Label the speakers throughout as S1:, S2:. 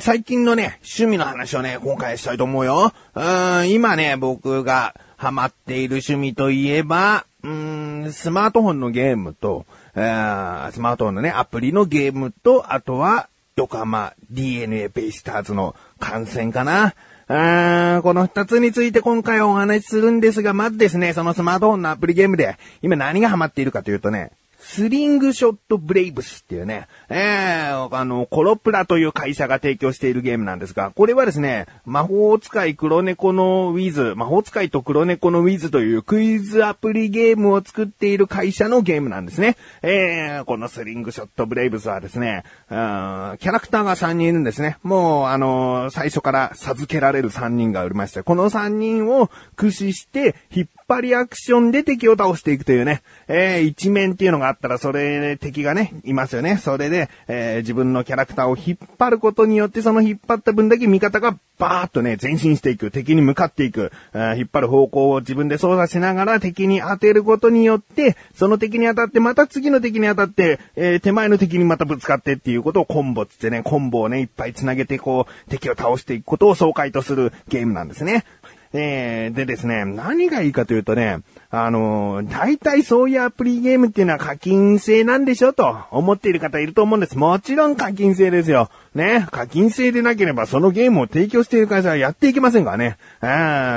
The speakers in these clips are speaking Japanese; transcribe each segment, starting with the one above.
S1: 最近のね、趣味の話をね、今回したいと思うよ。うん、今ね、僕がハマっている趣味といえば、うん、スマートフォンのゲームと、スマートフォンのね、アプリのゲームと、あとは、横浜 DNA ベイスターズの観戦かな。あーこの二つについて今回お話しするんですが、まずですね、そのスマートフォンのアプリゲームで、今何がハマっているかというとね、スリングショットブレイブスっていうね、えー、あの、コロプラという会社が提供しているゲームなんですが、これはですね、魔法使い黒猫のウィズ、魔法使いと黒猫のウィズというクイズアプリゲームを作っている会社のゲームなんですね。えー、このスリングショットブレイブスはですね、うんキャラクターが3人いるんですね。もう、あの最初から授けられる3人がおりまして、この3人を駆使して、引っ張りアクションで敵を倒していくというね、えー、一面っていうのがあったら、それで敵がね、いますよね。それで、えー自分のキャラクターを引っ張ることによって、その引っ張った分だけ味方がバーッとね、前進していく。敵に向かっていく。えー引っ張る方向を自分で操作しながら敵に当てることによって、その敵に当たって、また次の敵に当たって、えー手前の敵にまたぶつかってっていうことをコンボつってね、コンボをね、いっぱい繋げてこう、敵を倒していくことを爽快とするゲームなんですね。えー、でですね、何がいいかというとね、あのー大体そういうアプリゲームっていうのは課金制なんでしょと思っている方いると思うんです。もちろん課金制ですよ。ね、課金制でなければそのゲームを提供している会社はやっていけませんからね。あ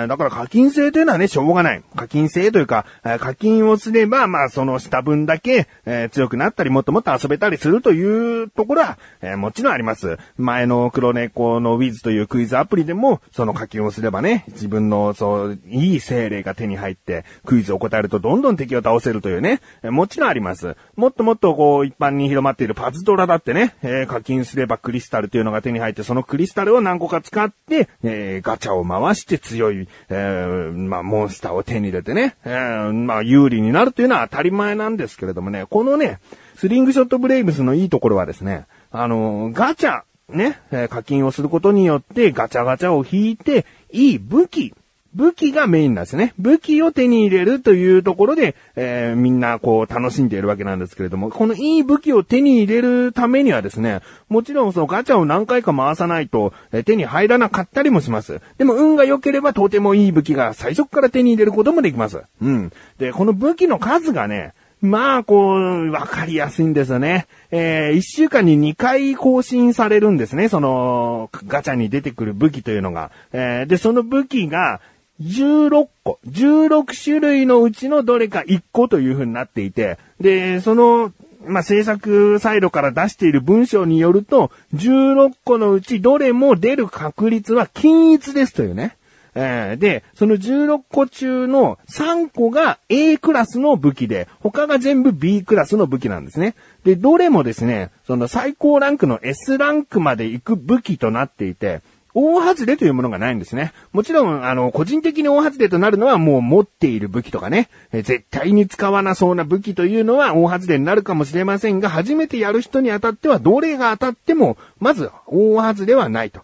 S1: ーだから課金制というのはね、しょうがない。課金制というか、え課金をすれば、まあそのした分だけ、えー強くなったり、もっともっと遊べたりするというところは、えーもちろんあります。前の黒猫のウィズというクイズアプリでも、その課金をすればね、自分の、そう、いい精霊が手に入って、クイズを答えるとどんどん敵を倒せるというね、えもちろんあります。もっともっとこう、一般に広まっているパズドラだってね、えー課金すればクリスタルというのが手に入って、そのクリスタルを何個か使って、えーガチャを回して強い、えーまあ、モンスターを手に入れてね、えーまあ、有利になるというのは当たり前なんですけれどもね、このね、スリングショットブレイブスのいいところはですね、あのガチャ、ね、え課金をすることによってガチャガチャを引いて、いい武器、武器がメインなんですね。武器を手に入れるというところで、えーみんなこう楽しんでいるわけなんですけれども、このいい武器を手に入れるためにはですね、もちろんそのガチャを何回か回さないと、えー手に入らなかったりもします。でも運が良ければとてもいい武器が最初から手に入れることもできます。うん。で、この武器の数がね、まあ、こう、わかりやすいんですよね。えー、一週間に2回更新されるんですね。その、ガチャに出てくる武器というのが。えー、で、その武器が、16個、16種類のうちのどれか1個という風になっていて、で、その、まあ、制作サイドから出している文章によると、16個のうちどれも出る確率は均一ですというね。えーで、その16個中の3個が A クラスの武器で、他が全部 B クラスの武器なんですね。で、どれもですね、その最高ランクの S ランクまで行く武器となっていて、大外れというものがないんですね。もちろん、あの、個人的に大外れとなるのはもう持っている武器とかね、え絶対に使わなそうな武器というのは大外れになるかもしれませんが、初めてやる人にあたっては、どれが当たっても、まず大外れはないと。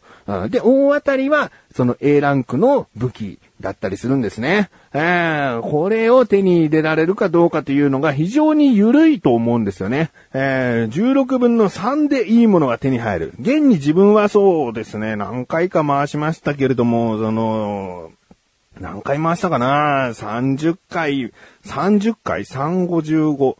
S1: で、大当たりは、その A ランクの武器だったりするんですね。えーこれを手に入れられるかどうかというのが非常に緩いと思うんですよね。えー16分の3でいいものが手に入る。現に自分はそうですね、何回か回しましたけれども、その、何回回したかな ?30 回、30回 ?355。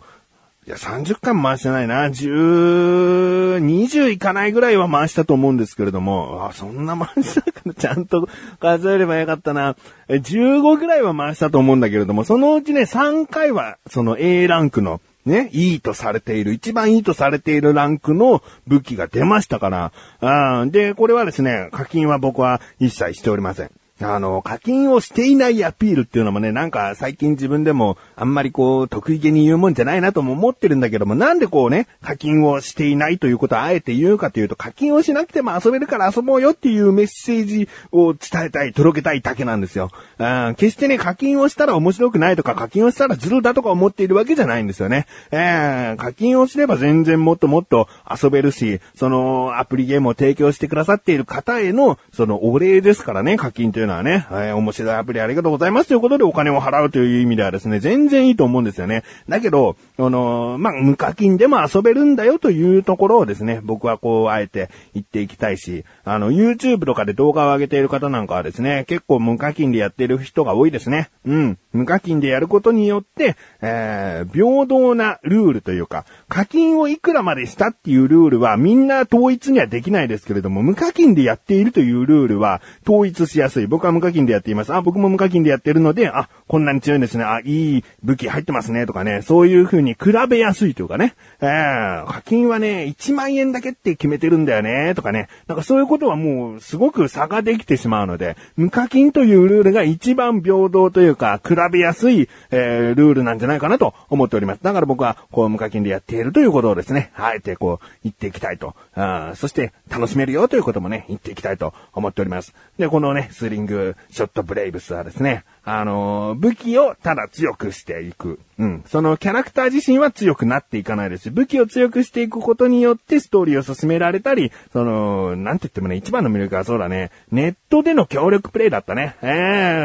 S1: や、30回回してないな。10、20いかないぐらいは回したと思うんですけれども、あ、そんな回したかな。ちゃんと数えればよかったな。15ぐらいは回したと思うんだけれども、そのうちね、3回は、その A ランクの、ね、いいとされている、一番いいとされているランクの武器が出ましたから、あで、これはですね、課金は僕は一切しておりません。あの、課金をしていないアピールっていうのもね、なんか最近自分でもあんまりこう、得意げに言うもんじゃないなとも思ってるんだけども、なんでこうね、課金をしていないということをあえて言うかというと、課金をしなくても遊べるから遊ぼうよっていうメッセージを伝えたい、届けたいだけなんですよ。あー決してね、課金をしたら面白くないとか、課金をしたらズルだとか思っているわけじゃないんですよね。えー課金をすれば全然もっともっと遊べるし、そのアプリゲームを提供してくださっている方への、そのお礼ですからね、課金というのはのはね、えー、面白いアプリありがとうございますということでお金を払うという意味ではですね、全然いいと思うんですよね。だけど、あのー、まあ、無課金でも遊べるんだよというところをですね、僕はこう、あえて言っていきたいし、あの、YouTube とかで動画を上げている方なんかはですね、結構無課金でやってる人が多いですね。うん。無課金でやることによって、えー、平等なルールというか、課金をいくらまでしたっていうルールはみんな統一にはできないですけれども、無課金でやっているというルールは統一しやすい。僕は無課金でやっています。あ、僕も無課金でやってるので、あ、こんなに強いんですね。あ、いい武器入ってますね。とかね、そういう風に比べやすいというかね。えー、課金はね、1万円だけって決めてるんだよね。とかね。なんかそういうことはもうすごく差ができてしまうので、無課金というルールが一番平等というか、比べやすい、えー、ルールなんじゃないかなと思っております。だから僕は、こう、無課金でやっているということをですね、あえてこう、言っていきたいと。あそして、楽しめるよということもね、言っていきたいと思っております。で、このね、スリングショットブレイブスはですね、あの武器をただ強くしていく。うん。そのキャラクター自身は強くなっていかないです。武器を強くしていくことによってストーリーを進められたり、その、なんて言ってもね、一番の魅力はそうだね、ネットでの協力プレイだったね。ええ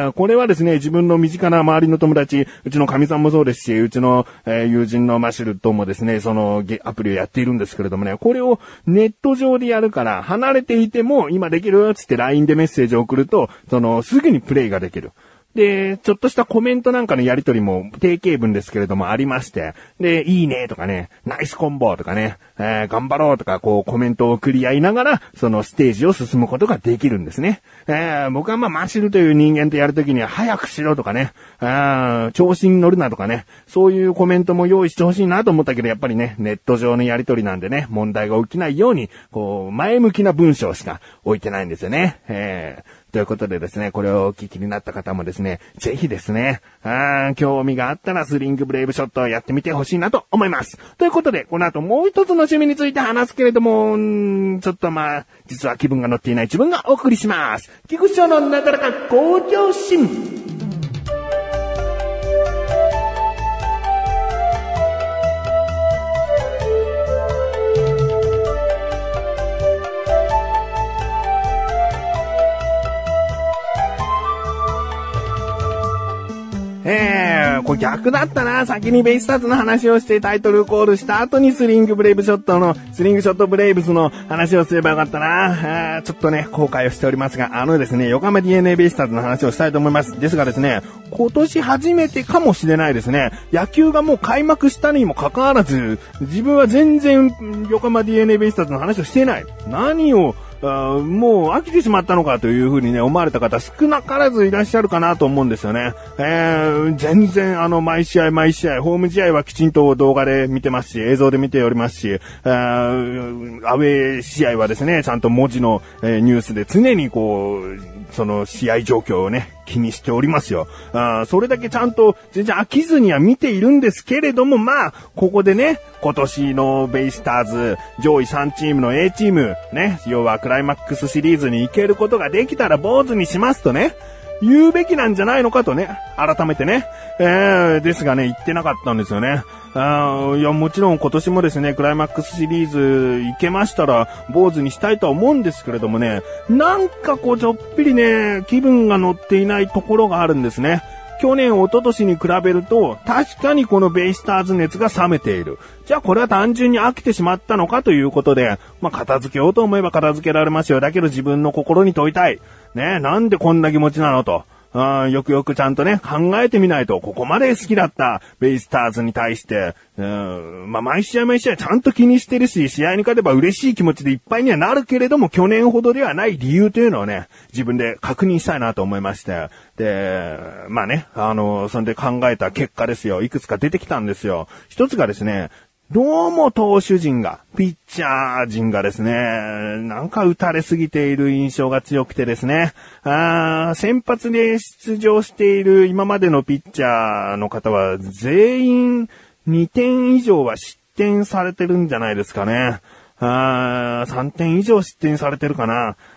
S1: ー、これはですね、自分の身近な周りの友達、うちの神さんもそうですし、うちの、えー、友人のマシュルともですね、その、アプリをやっているんですけれどもね、これをネット上でやるから、離れていても、今できるつって LINE でメッセージを送ると、その、すぐにプレイができる。で、ちょっとしたコメントなんかのやりとりも定型文ですけれどもありまして、で、いいねとかね、ナイスコンボとかね、えー、頑張ろうとかこうコメントを送り合いながら、そのステージを進むことができるんですね。えー、僕はまあマシルという人間とやるときには早くしろとかね、あ調子に乗るなとかね、そういうコメントも用意してほしいなと思ったけど、やっぱりね、ネット上のやりとりなんでね、問題が起きないように、こう、前向きな文章しか置いてないんですよね。えーということでですね、これをお聞きになった方もですね、ぜひですね、あー興味があったらスリングブレイブショットをやってみてほしいなと思います。ということで、この後もう一つの趣味について話すけれども、んちょっとまあ、実は気分が乗っていない自分がお送りします。菊池のなだらか向上心。これ逆だったな。先にベイスターズの話をしてタイトルコールした後にスリングブレイブショットの、スリングショットブレイブスの話をすればよかったな。ちょっとね、後悔をしておりますが、あのですね、横浜 DNA ベイスターズの話をしたいと思います。ですがですね、今年初めてかもしれないですね。野球がもう開幕したにもかかわらず、自分は全然横浜 DNA ベイスターズの話をしてない。何をあもう飽きてしまったのかというふうにね、思われた方少なからずいらっしゃるかなと思うんですよね。えー、全然あの、毎試合毎試合、ホーム試合はきちんと動画で見てますし、映像で見ておりますし、アウェー試合はですね、ちゃんと文字の、えー、ニュースで常にこう、その試合状況をね、気にしておりますよ。あそれだけちゃんと全然飽きずには見ているんですけれども、まあ、ここでね、今年のベイスターズ上位3チームの A チーム、ね、要はクライマックスシリーズに行けることができたら坊主にしますとね、言うべきなんじゃないのかとね、改めてね、えー、ですがね、言ってなかったんですよね。あいや、もちろん今年もですね、クライマックスシリーズ行けましたら、坊主にしたいとは思うんですけれどもね、なんかこう、ちょっぴりね、気分が乗っていないところがあるんですね。去年、一昨年に比べると、確かにこのベイスターズ熱が冷めている。じゃあこれは単純に飽きてしまったのかということで、まあ、片付けようと思えば片付けられますよ。だけど自分の心に問いたい。ねなんでこんな気持ちなのと。あよくよくちゃんとね、考えてみないと、ここまで好きだったベイスターズに対して、うん、まあ、毎試合毎試合ちゃんと気にしてるし、試合に勝てば嬉しい気持ちでいっぱいにはなるけれども、去年ほどではない理由というのをね、自分で確認したいなと思いまして、で、まあね、あの、そんで考えた結果ですよ。いくつか出てきたんですよ。一つがですね、どうも投手陣が、ピッチャー陣がですね、なんか打たれすぎている印象が強くてですね、あ先発で出場している今までのピッチャーの方は全員2点以上は失点されてるんじゃないですかね。あ3点以上失点されてるか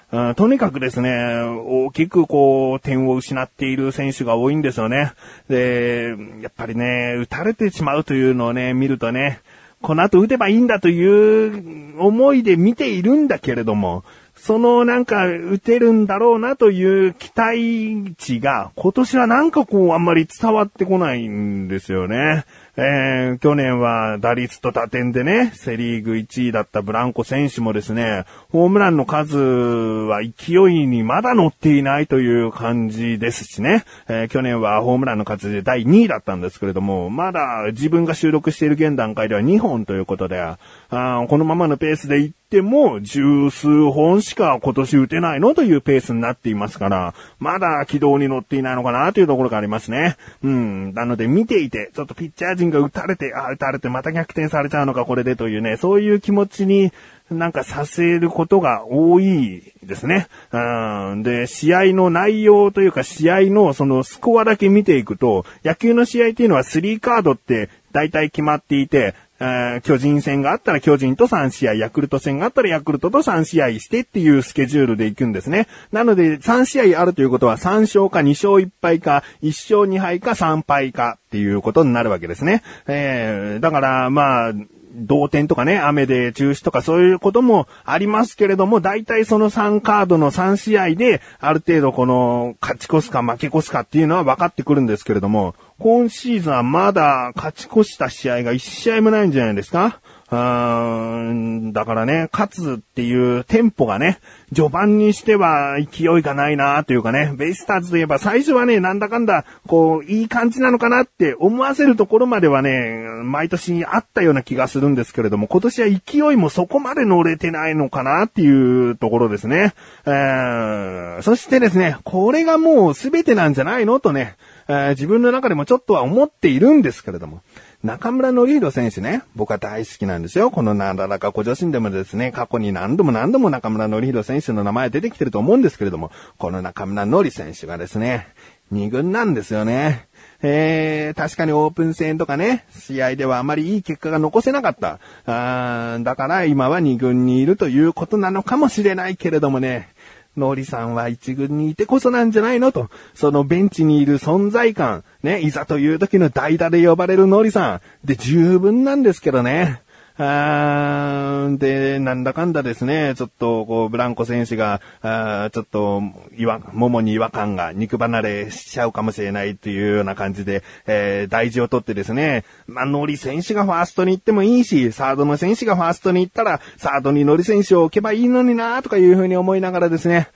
S1: な。とにかくですね、大きくこう、点を失っている選手が多いんですよね。で、やっぱりね、打たれてしまうというのをね、見るとね、この後打てばいいんだという思いで見ているんだけれども、そのなんか打てるんだろうなという期待値が今年はなんかこうあんまり伝わってこないんですよね。えー、去年は打率と打点でね、セリーグ1位だったブランコ選手もですね、ホームランの数は勢いにまだ乗っていないという感じですしね、えー、去年はホームランの数で第2位だったんですけれども、まだ自分が収録している現段階では2本ということで、あこのままのペースでいっても十数本しか今年打てないのというペースになっていますから、まだ軌道に乗っていないのかなというところがありますね。うん。なので見ていて、ちょっとピッチャー陣が打たれて、あ、打たれてまた逆転されちゃうのかこれでというね、そういう気持ちになんかさせることが多いですね。うん。で、試合の内容というか試合のそのスコアだけ見ていくと、野球の試合っていうのは3カードって大体決まっていて、え巨人戦があったら巨人と3試合、ヤクルト戦があったらヤクルトと3試合してっていうスケジュールで行くんですね。なので3試合あるということは3勝か2勝1敗か1勝2敗か3敗かっていうことになるわけですね。えー、だからまあ、同点とかね、雨で中止とかそういうこともありますけれども、大体その3カードの3試合で、ある程度この、勝ち越すか負け越すかっていうのは分かってくるんですけれども、今シーズンはまだ勝ち越した試合が1試合もないんじゃないですかうーん、だからね、勝つっていうテンポがね、序盤にしては勢いがないなというかね、ベイスターズといえば最初はね、なんだかんだ、こう、いい感じなのかなって思わせるところまではね、毎年あったような気がするんですけれども、今年は勢いもそこまで乗れてないのかなっていうところですね。えー、そしてですね、これがもう全てなんじゃないのとね、えー、自分の中でもちょっとは思っているんですけれども、中村のりひろ選手ね、僕は大好きなんですよ。このなだらか小女子でもですね、過去に何度も何度も中村のりひろ選手の名前出てきてると思うんですけれども、この中村のり選手がですね、二軍なんですよね。えー、確かにオープン戦とかね、試合ではあまりいい結果が残せなかった。あーだから今は二軍にいるということなのかもしれないけれどもね、ノリさんは一軍にいてこそなんじゃないのと、そのベンチにいる存在感、ね、いざという時の代打で呼ばれるノリさん、で十分なんですけどね。あーで、なんだかんだですね、ちょっと、こう、ブランコ選手が、あちょっと、いわ、ももに違和感が肉離れしちゃうかもしれないっていうような感じで、えー、大事を取ってですね、まあ、ノリ選手がファーストに行ってもいいし、サードの選手がファーストに行ったら、サードにノリ選手を置けばいいのになとかいうふうに思いながらですね、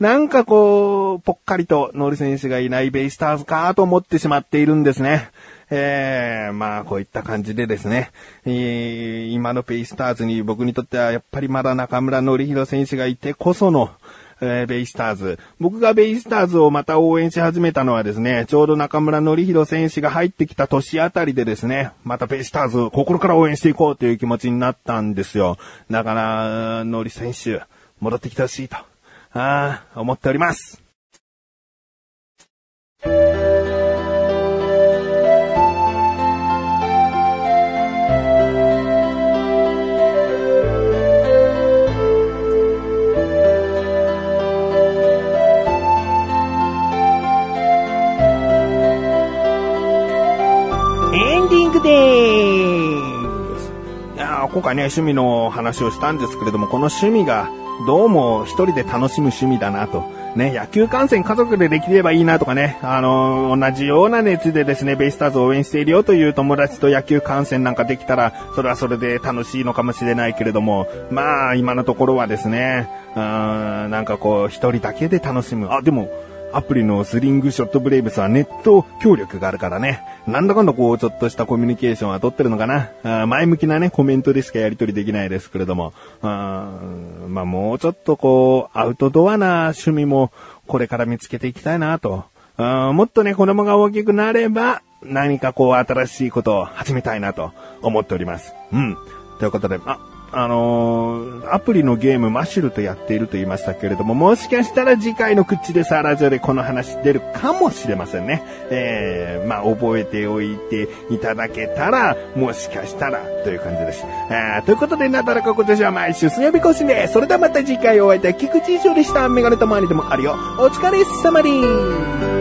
S1: なんかこう、ぽっかりとノリ選手がいないベイスターズかと思ってしまっているんですね。えー、まあ、こういった感じでですね、えー、今のベイスターズに僕にとってはやっぱりまだ中村のりひろ選手がいてこその、えー、ベイスターズ。僕がベイスターズをまた応援し始めたのはですね、ちょうど中村のりひろ選手が入ってきた年あたりでですね、またベイスターズ心から応援していこうという気持ちになったんですよ。だから、のり選手、戻ってきてほしいと、ああ思っております。エンディングです。いや今回ね、趣味の話をしたんですけれども、この趣味がどうも一人で楽しむ趣味だなと。ね、野球観戦家族でできればいいなとかね、あのー、同じような熱でですね、ベイスターズを応援しているよという友達と野球観戦なんかできたら、それはそれで楽しいのかもしれないけれども、まあ、今のところはですね、うん、なんかこう、一人だけで楽しむ。あ、でも、アプリのスリングショットブレイブスはネット協力があるからね。なんだかんだこう、ちょっとしたコミュニケーションは取ってるのかな。あ前向きなね、コメントでしかやり取りできないですけれども。あまあもうちょっとこう、アウトドアな趣味もこれから見つけていきたいなと。あもっとね、子供が大きくなれば、何かこう、新しいことを始めたいなと思っております。うん。ということで、あ、あのー、アプリのゲームマッシュルとやっていると言いましたけれども、もしかしたら次回の口でさラジオでこの話出るかもしれませんね。えー、まあ、覚えておいていただけたら、もしかしたら、という感じです。え、ということで、なだらか今年は毎週水曜日更新で。それではまた次回お会いいたい菊池以上でした。メガネと周りでもあるよ。お疲れ様です。